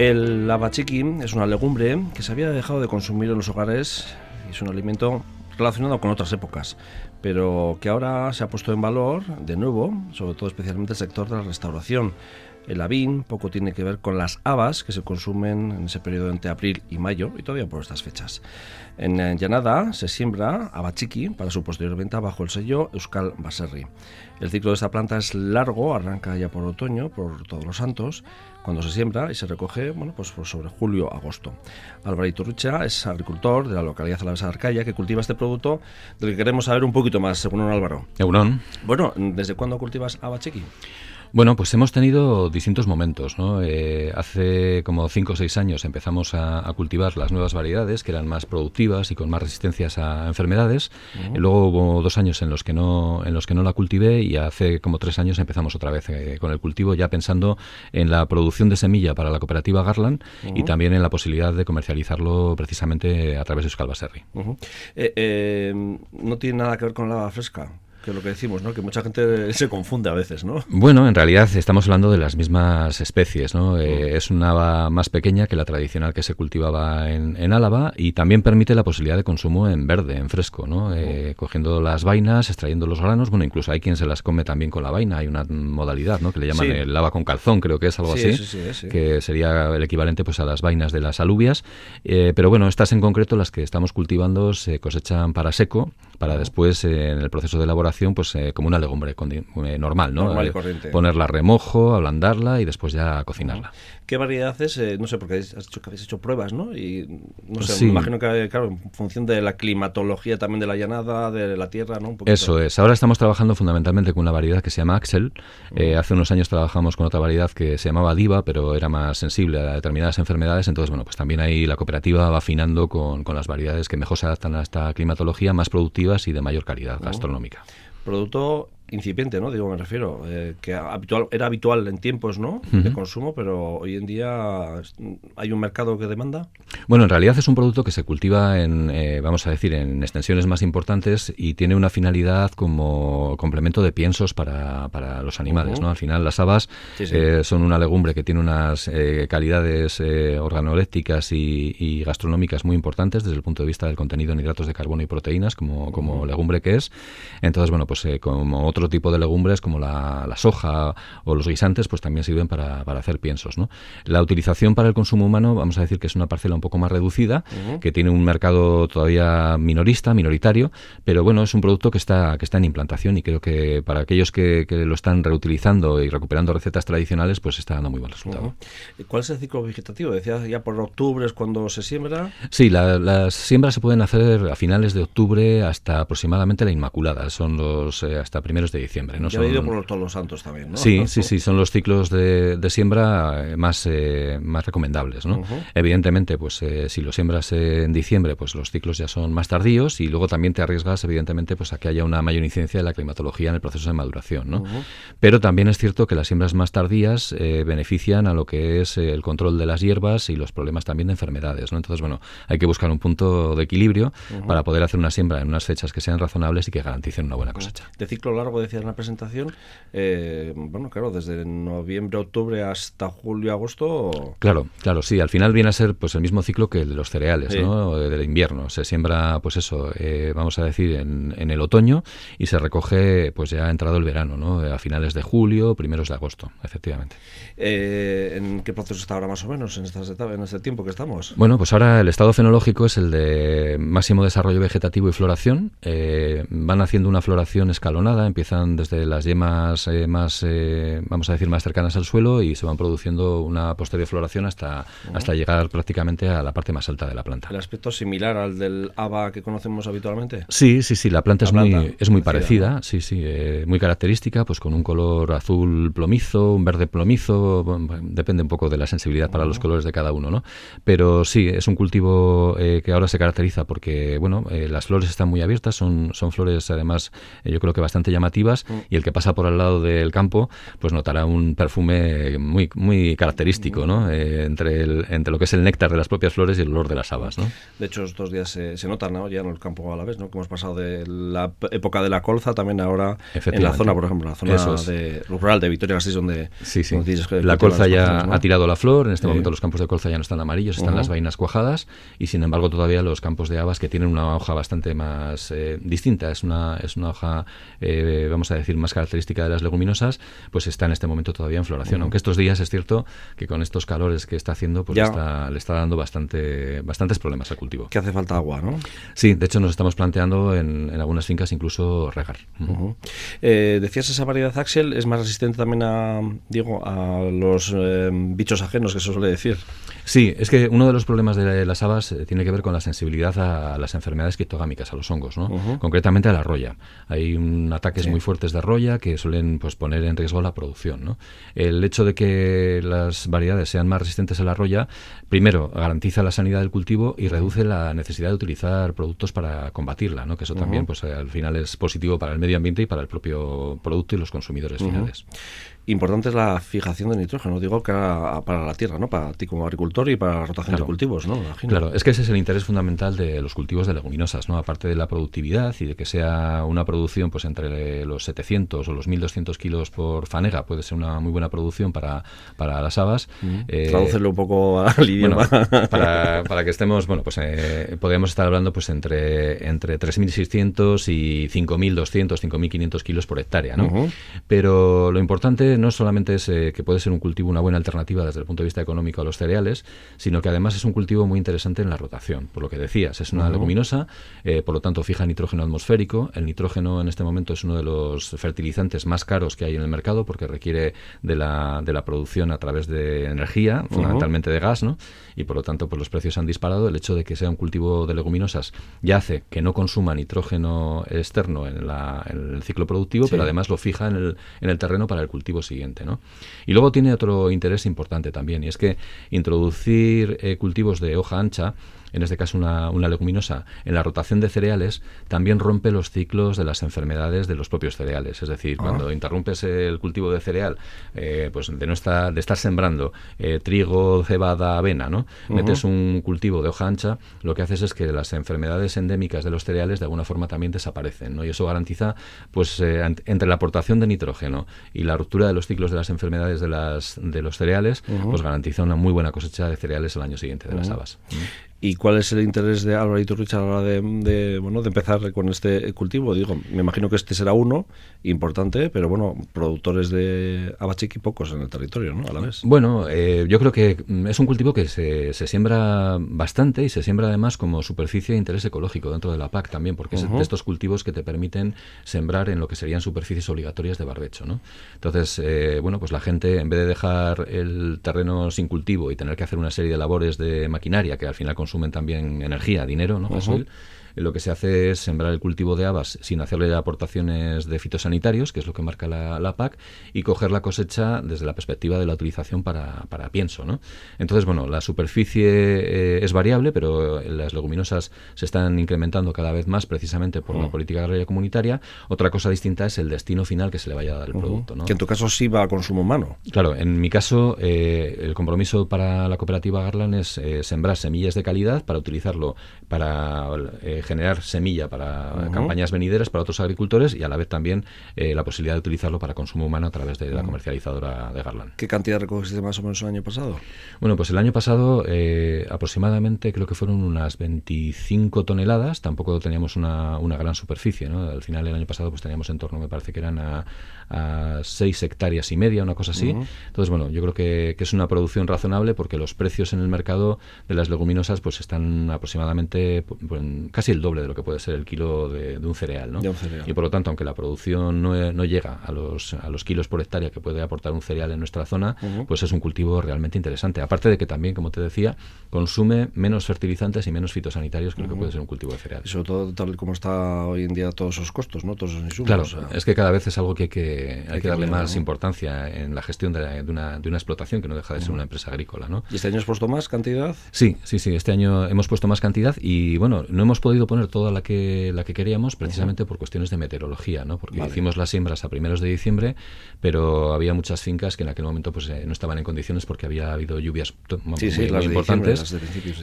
El abachiqui es una legumbre que se había dejado de consumir en los hogares y es un alimento relacionado con otras épocas, pero que ahora se ha puesto en valor de nuevo, sobre todo especialmente el sector de la restauración. El avín poco tiene que ver con las habas que se consumen en ese periodo entre abril y mayo y todavía por estas fechas. En Llanada se siembra abachiqui para su posterior venta bajo el sello Euskal Baserri. El ciclo de esta planta es largo, arranca ya por otoño, por todos los santos, cuando se siembra y se recoge bueno, pues sobre julio-agosto. Alvarito Rucha es agricultor de la localidad alavesa de Arcaya que cultiva este producto del que queremos saber un poquito más, según Álvaro. Egunon. Bueno, ¿desde cuándo cultivas abachiqui? Bueno, pues hemos tenido distintos momentos. ¿no? Eh, hace como 5 o 6 años empezamos a, cultivar las nuevas variedades que eran más productivas y con más resistencias a enfermedades. luego hubo dos años en los que no en los que no la cultivé y hace como tres años empezamos otra vez eh, con el cultivo ya pensando en la producción de semilla para la cooperativa Garland y también en la posibilidad de comercializarlo precisamente a través de Euskal Baserri. Eh, no tiene nada que ver con la fresca que es lo que decimos, ¿no? Que mucha gente se confunde a veces, ¿no? Bueno, en realidad estamos hablando de las mismas especies, ¿no? Eh, es una haba más pequeña que la tradicional que se cultivaba en, Álava y también permite la posibilidad de consumo en verde, en fresco, ¿no? Eh, cogiendo las vainas, extrayendo los granos, bueno, incluso hay quien se las come también con la vaina, hay una modalidad, ¿no? Que le llaman el lava con calzón, creo que es algo así, que sería el equivalente pues a las vainas de las alubias, eh, pero bueno, estas en concreto, las que estamos cultivando, se cosechan para seco, para después en el proceso de elaboración pues eh, como una legumbre eh, normal, ¿no? Normal y eh, corriente. Ponerla a remojo, ablandarla y después ya cocinarla. ¿Qué variedad es? no sé, porque has que habéis hecho pruebas, ¿no? Y no sé, me imagino que, claro, en función de la climatología también de la llanada, de la tierra, ¿no? Eso es. Ahora estamos trabajando fundamentalmente con una variedad que se llama Axel. hace unos años trabajamos con otra variedad que se llamaba Diva, pero era más sensible a determinadas enfermedades. Entonces, bueno, pues también ahí la cooperativa va afinando con, con las variedades que mejor se adaptan a esta climatología, más productivas y de mayor calidad gastronómica producto incipiente, ¿no? Digo, me refiero, eh, que habitual, era habitual en tiempos, ¿no? De consumo, pero hoy en día hay un mercado que demanda. Bueno, en realidad es un producto que se cultiva en, eh, vamos a decir, en extensiones más importantes y tiene una finalidad como complemento de piensos para, para los animales, ¿no? Al final las habas eh, son una legumbre que tiene unas calidades organolépticas y, gastronómicas muy importantes desde el punto de vista del contenido en hidratos de carbono y proteínas como, como legumbre que es. Entonces, bueno, pues como otro tipo de legumbres como la, soja o los guisantes, pues también sirven para, hacer piensos. ¿no? La utilización para el consumo humano, vamos a decir que es una parcela un poco más reducida, que tiene un mercado todavía minorista, minoritario, pero bueno, es un producto que está, que está en implantación y creo que para aquellos que, lo están reutilizando y recuperando recetas tradicionales, pues está dando muy buen resultado. ¿Cuál es el ciclo vegetativo? Decías ya por octubre es cuando se siembra. Sí, las siembras se pueden hacer a finales de octubre hasta aproximadamente la Inmaculada, son los eh, hasta primeros de diciembre. ¿no? Ya ido por todos los santos también, ¿no? Sí, sí, sí, son los ciclos de, siembra eh, más, eh, más recomendables, ¿no? Evidentemente, pues eh, si lo siembras en diciembre, pues los ciclos ya son más tardíos y luego también te arriesgas, evidentemente, pues a que haya una mayor incidencia de la climatología en el proceso de maduración, ¿no? Pero también es cierto que las siembras más tardías benefician a lo que es el control de las hierbas y los problemas también de enfermedades, ¿no? Entonces, bueno, hay que buscar un punto de equilibrio para poder hacer una siembra en unas fechas que sean razonables y que garanticen una buena cosecha. De ciclo largo decías en la presentación, eh, bueno, claro, desde noviembre, octubre hasta julio, agosto. Claro, claro, sí. Al final viene a ser pues el mismo ciclo que el de los cereales, ¿no? Del invierno. Se siembra, pues eso, eh, vamos a decir, en, en, el otoño y se recoge, pues ya ha entrado el verano, ¿no? A finales de julio, primeros de agosto, efectivamente. Eh, ¿En qué proceso está ahora más o menos en, estas en este tiempo que estamos? Bueno, pues ahora el estado fenológico es el de máximo desarrollo vegetativo y floración. van haciendo una floración escalonada, empiezan desde las yemas eh, más, eh, vamos a decir, más cercanas al suelo y se van produciendo una posterior floración hasta, hasta llegar prácticamente a la parte más alta de la planta. ¿El aspecto similar al del haba que conocemos habitualmente? Sí, sí, sí, la planta, es, muy, es muy parecida, sí, sí, eh, muy característica, pues con un color azul plomizo, un verde plomizo, depende un poco de la sensibilidad para los colores de cada uno, ¿no? Pero sí, es un cultivo que ahora se caracteriza porque, bueno, las flores están muy abiertas, son, son flores además, yo creo que bastante llamativas mm. y el que pasa por al lado del campo pues notará un perfume muy muy característico, ¿no? Eh, entre el, entre lo que es el néctar de las propias flores y el olor de las habas, ¿no? De hecho, estos días se, se nota, ¿no? Ya en el campo a la vez, ¿no? Que hemos pasado de la época de la colza también ahora en la zona, por ejemplo, la zona de, rural de Vitoria-Gasteiz donde sí, sí. la colza ya ha tirado la flor, en este momento los campos de colza ya no están amarillos, están las vainas cuajadas y sin embargo todavía los campos de habas que tienen una hoja bastante más eh, distinta, es una, es una hoja, eh, vamos a decir, más característica de las leguminosas, pues está en este momento todavía en floración, aunque estos días es cierto que con estos calores que está haciendo, pues le está dando bastante, bastantes problemas al cultivo. Que hace falta agua, ¿no? Sí, de hecho nos estamos planteando en, algunas fincas incluso regar. Eh, decías esa variedad Axel es más resistente también a, digo, a los bichos ajenos que se suele decir. Sí, es que uno de los problemas de las habas eh, tiene que ver con la sensibilidad a las enfermedades criptogámicas, a los hongos, ¿no? concretamente a la roya. Hay un ataques muy fuertes de roya que suelen pues, poner en riesgo la producción. ¿no? El hecho de que las variedades sean más resistentes a la roya, primero, garantiza la sanidad del cultivo y reduce la necesidad de utilizar productos para combatirla, ¿no? que eso también pues, al final es positivo para el medio ambiente y para el propio producto y los consumidores finales importante es la fijación de nitrógeno, digo que para la tierra, ¿no? Para ti como agricultor y para la rotación de cultivos, ¿no? Claro, es que ese es el interés fundamental de los cultivos de leguminosas, ¿no? Aparte de la productividad y de que sea una producción pues entre los 700 o los 1200 kilos por fanega, puede ser una muy buena producción para, para las habas. Eh, un poco al idioma. para, para, que estemos, bueno, pues eh, podríamos estar hablando pues entre, entre 3.600 y 5.200, 5.500 kilos por hectárea, ¿no? Pero lo importante no solamente es eh, que puede ser un cultivo una buena alternativa desde el punto de vista económico a los cereales, sino que además es un cultivo muy interesante en la rotación. Por lo que decías, es una leguminosa, eh, por lo tanto fija nitrógeno atmosférico. El nitrógeno en este momento es uno de los fertilizantes más caros que hay en el mercado porque requiere de la, de la producción a través de energía, fundamentalmente de gas, ¿no? Y por lo tanto, pues los precios han disparado. El hecho de que sea un cultivo de leguminosas ya hace que no consuma nitrógeno externo en, el ciclo productivo, pero además lo fija en el, en el terreno para el cultivo siguiente. ¿no? Y luego tiene otro interés importante también, y es que introducir eh, cultivos de hoja ancha en este caso una, una, leguminosa, en la rotación de cereales, también rompe los ciclos de las enfermedades de los propios cereales. Es decir, ah. cuando interrumpes el cultivo de cereal, eh, pues de no estar, de estar sembrando eh, trigo, cebada, avena, ¿no? Metes un cultivo de hoja ancha, lo que haces es que las enfermedades endémicas de los cereales de alguna forma también desaparecen, ¿no? Y eso garantiza, pues, eh, entre la aportación de nitrógeno y la ruptura de los ciclos de las enfermedades de, las, de los cereales, pues garantiza una muy buena cosecha de cereales el año siguiente de las habas. ¿Y cuál es el interés de Álvaro Iturrich a la hora de, bueno, de empezar con este cultivo? Digo, me imagino que este será uno importante, pero bueno, productores de abachiqui pocos en el territorio, ¿no? A la vez. Bueno, eh, yo creo que es un cultivo que se, se, siembra bastante y se siembra además como superficie de interés ecológico dentro de la PAC también, porque es de estos cultivos que te permiten sembrar en lo que serían superficies obligatorias de barbecho, ¿no? Entonces, eh, bueno, pues la gente, en vez de dejar el terreno sin cultivo y tener que hacer una serie de labores de maquinaria que al final consumen también energía, dinero, ¿no? Lo que se hace es sembrar el cultivo de habas sin hacerle aportaciones de fitosanitarios, que es lo que marca la, PAC, y coger la cosecha desde la perspectiva de la utilización para, para pienso. ¿no? Entonces, bueno, la superficie eh, es variable, pero las leguminosas se están incrementando cada vez más precisamente por la mm. política agraria comunitaria. Otra cosa distinta es el destino final que se le vaya a dar el producto. ¿no? Que en tu caso sí va a consumo humano. Claro, en mi caso, eh, el compromiso para la cooperativa Garland es eh, sembrar semillas de calidad para utilizarlo para generar semilla para campañas venideras para otros agricultores y a la vez también eh, la posibilidad de utilizarlo para consumo humano a través de la comercializadora de Garland. ¿Qué cantidad recogiste más o menos el año pasado? Bueno, pues el año pasado eh, aproximadamente creo que fueron unas 25 toneladas, tampoco teníamos una, una gran superficie, ¿no? Al final el año pasado pues teníamos en torno, me parece que eran a, a 6 hectáreas y media, una cosa así. Entonces, bueno, yo creo que, que, es una producción razonable porque los precios en el mercado de las leguminosas pues están aproximadamente pues, casi el doble de lo que puede ser el kilo de, un, cereal, ¿no? Y por lo tanto, aunque la producción no, no, llega a los, a los kilos por hectárea que puede aportar un cereal en nuestra zona, pues es un cultivo realmente interesante. Aparte de que también, como te decía, consume menos fertilizantes y menos fitosanitarios que lo que puede ser un cultivo de cereal. Y sobre todo tal como está hoy en día todos esos costos, ¿no? Todos esos insumos. Claro, es que cada vez es algo que hay que, hay, que, darle más importancia en la gestión de, de, una, de una explotación que no deja de ser una empresa agrícola, ¿no? ¿Y este año has puesto más cantidad? Sí, sí, sí. Este año hemos puesto más cantidad y, bueno, no hemos podido podido poner toda la que, la que queríamos precisamente por cuestiones de meteorología, ¿no? Porque hicimos las siembras a primeros de diciembre, pero había muchas fincas que en aquel momento pues no estaban en condiciones porque había habido lluvias muy, importantes.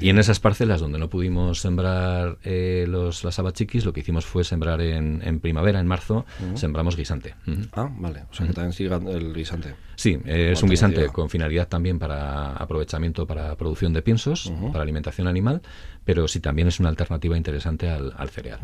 y en esas parcelas donde no pudimos sembrar los, las abachiquis, lo que hicimos fue sembrar en, en primavera, en marzo, sembramos guisante. Ah, vale. O sea que también sigue el guisante. Sí, es un guisante con finalidad también para aprovechamiento para producción de piensos, para alimentación animal, pero sí también es una alternativa interesante al, cereal.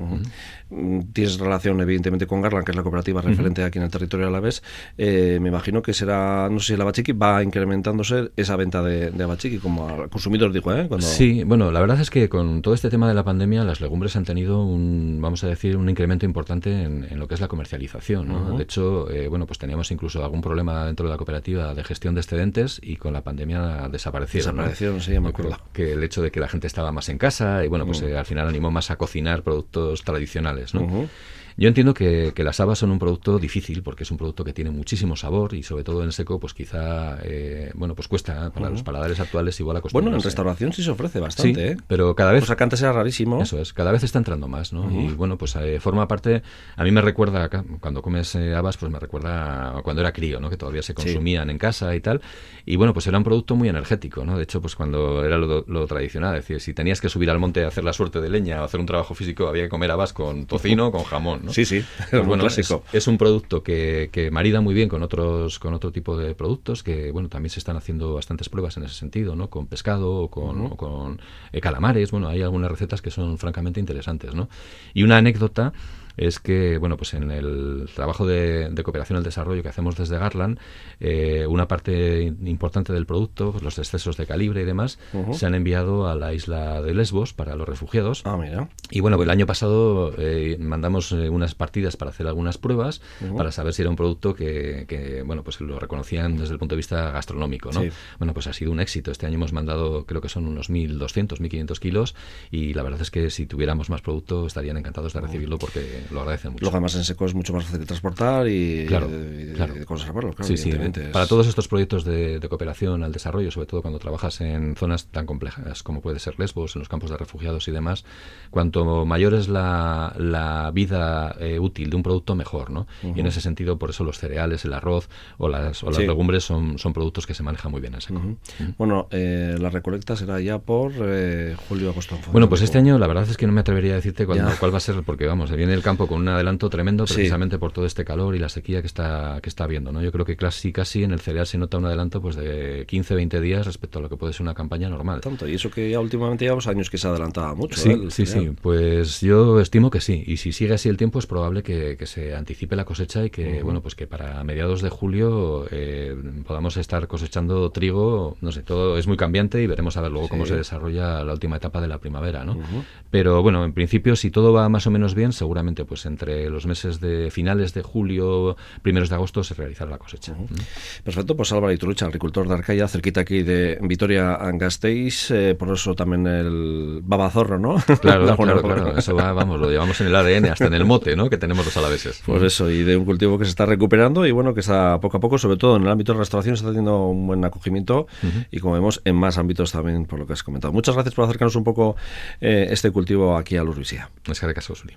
Mm, tienes relación, evidentemente, con Garland, que es la cooperativa referente aquí en el territorio Alavés. Eh, me imagino que será, no sé si el abachiqui va incrementándose esa venta de, de abachiqui, como al consumidor dijo, ¿eh? Sí, bueno, la verdad es que con todo este tema de la pandemia, las legumbres han tenido un, vamos a decir, un incremento importante en, lo que es la comercialización. De hecho, eh, bueno, pues teníamos incluso algún problema dentro de la cooperativa de gestión de excedentes y con la pandemia desaparecieron. Desaparecieron, sí, ya me acuerdo. Que el hecho de que la gente estaba más en casa y bueno, pues eh, al final animó más a cocinar productos tradicionales, ¿no? Yo entiendo que, las habas son un producto difícil porque es un producto que tiene muchísimo sabor y sobre todo en seco pues quizá eh, bueno pues cuesta ¿eh? para los paladares actuales igual a Bueno, en restauración sí se ofrece bastante, ¿eh? pero cada vez... Pues acá antes era rarísimo. Eso es, cada vez está entrando más, ¿no? Y bueno, pues forma parte... A mí me recuerda, cuando comes habas, pues me recuerda cuando era crío, ¿no? Que todavía se consumían en casa y tal. Y bueno, pues era un producto muy energético, ¿no? De hecho, pues cuando era lo, tradicional, es decir, si tenías que subir al monte a hacer la suerte de leña o hacer un trabajo físico, había que comer habas con tocino, con jamón, Sí, sí, bueno, Es, un producto que, que, marida muy bien con otros con otro tipo de productos que, bueno, también se están haciendo bastantes pruebas en ese sentido, ¿no? Con pescado o con, con eh, calamares, bueno, hay algunas recetas que son francamente interesantes, ¿no? Y una anécdota es que, bueno, pues en el trabajo de, cooperación al desarrollo que hacemos desde Garland, eh, una parte importante del producto, pues los excesos de calibre y demás, se han enviado a la isla de Lesbos para los refugiados. Ah, mira. Y bueno, pues el año pasado eh, mandamos eh, unas partidas para hacer algunas pruebas para saber si era un producto que, bueno, pues lo reconocían desde el punto de vista gastronómico, ¿no? Bueno, pues ha sido un éxito. Este año hemos mandado, creo que son unos 1.200, 1.500 kilos y la verdad es que si tuviéramos más producto estarían encantados de recibirlo porque lo agradecen mucho. Luego además en seco es mucho más fácil de transportar y, de, conservarlo, claro. Sí, sí. Para todos estos proyectos de, cooperación al desarrollo, sobre todo cuando trabajas en zonas tan complejas como puede ser Lesbos, en los campos de refugiados y demás, cuanto mayor es la, la vida eh, útil de un producto, mejor, ¿no? Y en ese sentido, por eso los cereales, el arroz o las, o las legumbres son, son productos que se manejan muy bien en seco. Bueno, eh, la recolecta será ya por eh, julio, agosto. Bueno, pues este año la verdad es que no me atrevería a decirte cuál va a ser, porque vamos, viene el campo con un adelanto tremendo precisamente por todo este calor y la sequía que está que está habiendo, ¿no? Yo creo que casi casi en el cereal se nota un adelanto pues de 15, 20 días respecto a lo que puede ser una campaña normal. Tanto, y eso que ya últimamente llevamos años que se adelantaba mucho. Sí, ¿eh? sí, sí, pues yo estimo que sí, y si sigue así el tiempo es probable que, se anticipe la cosecha y que, bueno, pues que para mediados de julio eh, podamos estar cosechando trigo, no sé, todo es muy cambiante y veremos a ver luego cómo se desarrolla la última etapa de la primavera, ¿no? Pero bueno, en principio si todo va más o menos bien, seguramente pues entre los meses de finales de julio, primeros de agosto se realizará la cosecha. Perfecto, pues Álvaro Iturucha, agricultor de Arcaya, cerquita aquí de Vitoria-Gasteiz, eh, por eso también el babazorro, ¿no? Claro, claro, claro, eso va, vamos, lo llevamos en el ADN, hasta en el mote, ¿no? Que tenemos los alaveses. Pues eso, y de un cultivo que se está recuperando y bueno, que está poco a poco, sobre todo en el ámbito de restauración, está teniendo un buen acogimiento y como vemos en más ámbitos también, por lo que has comentado. Muchas gracias por acercarnos un poco eh, este cultivo aquí a Lurbisia. Es que caso, Suli.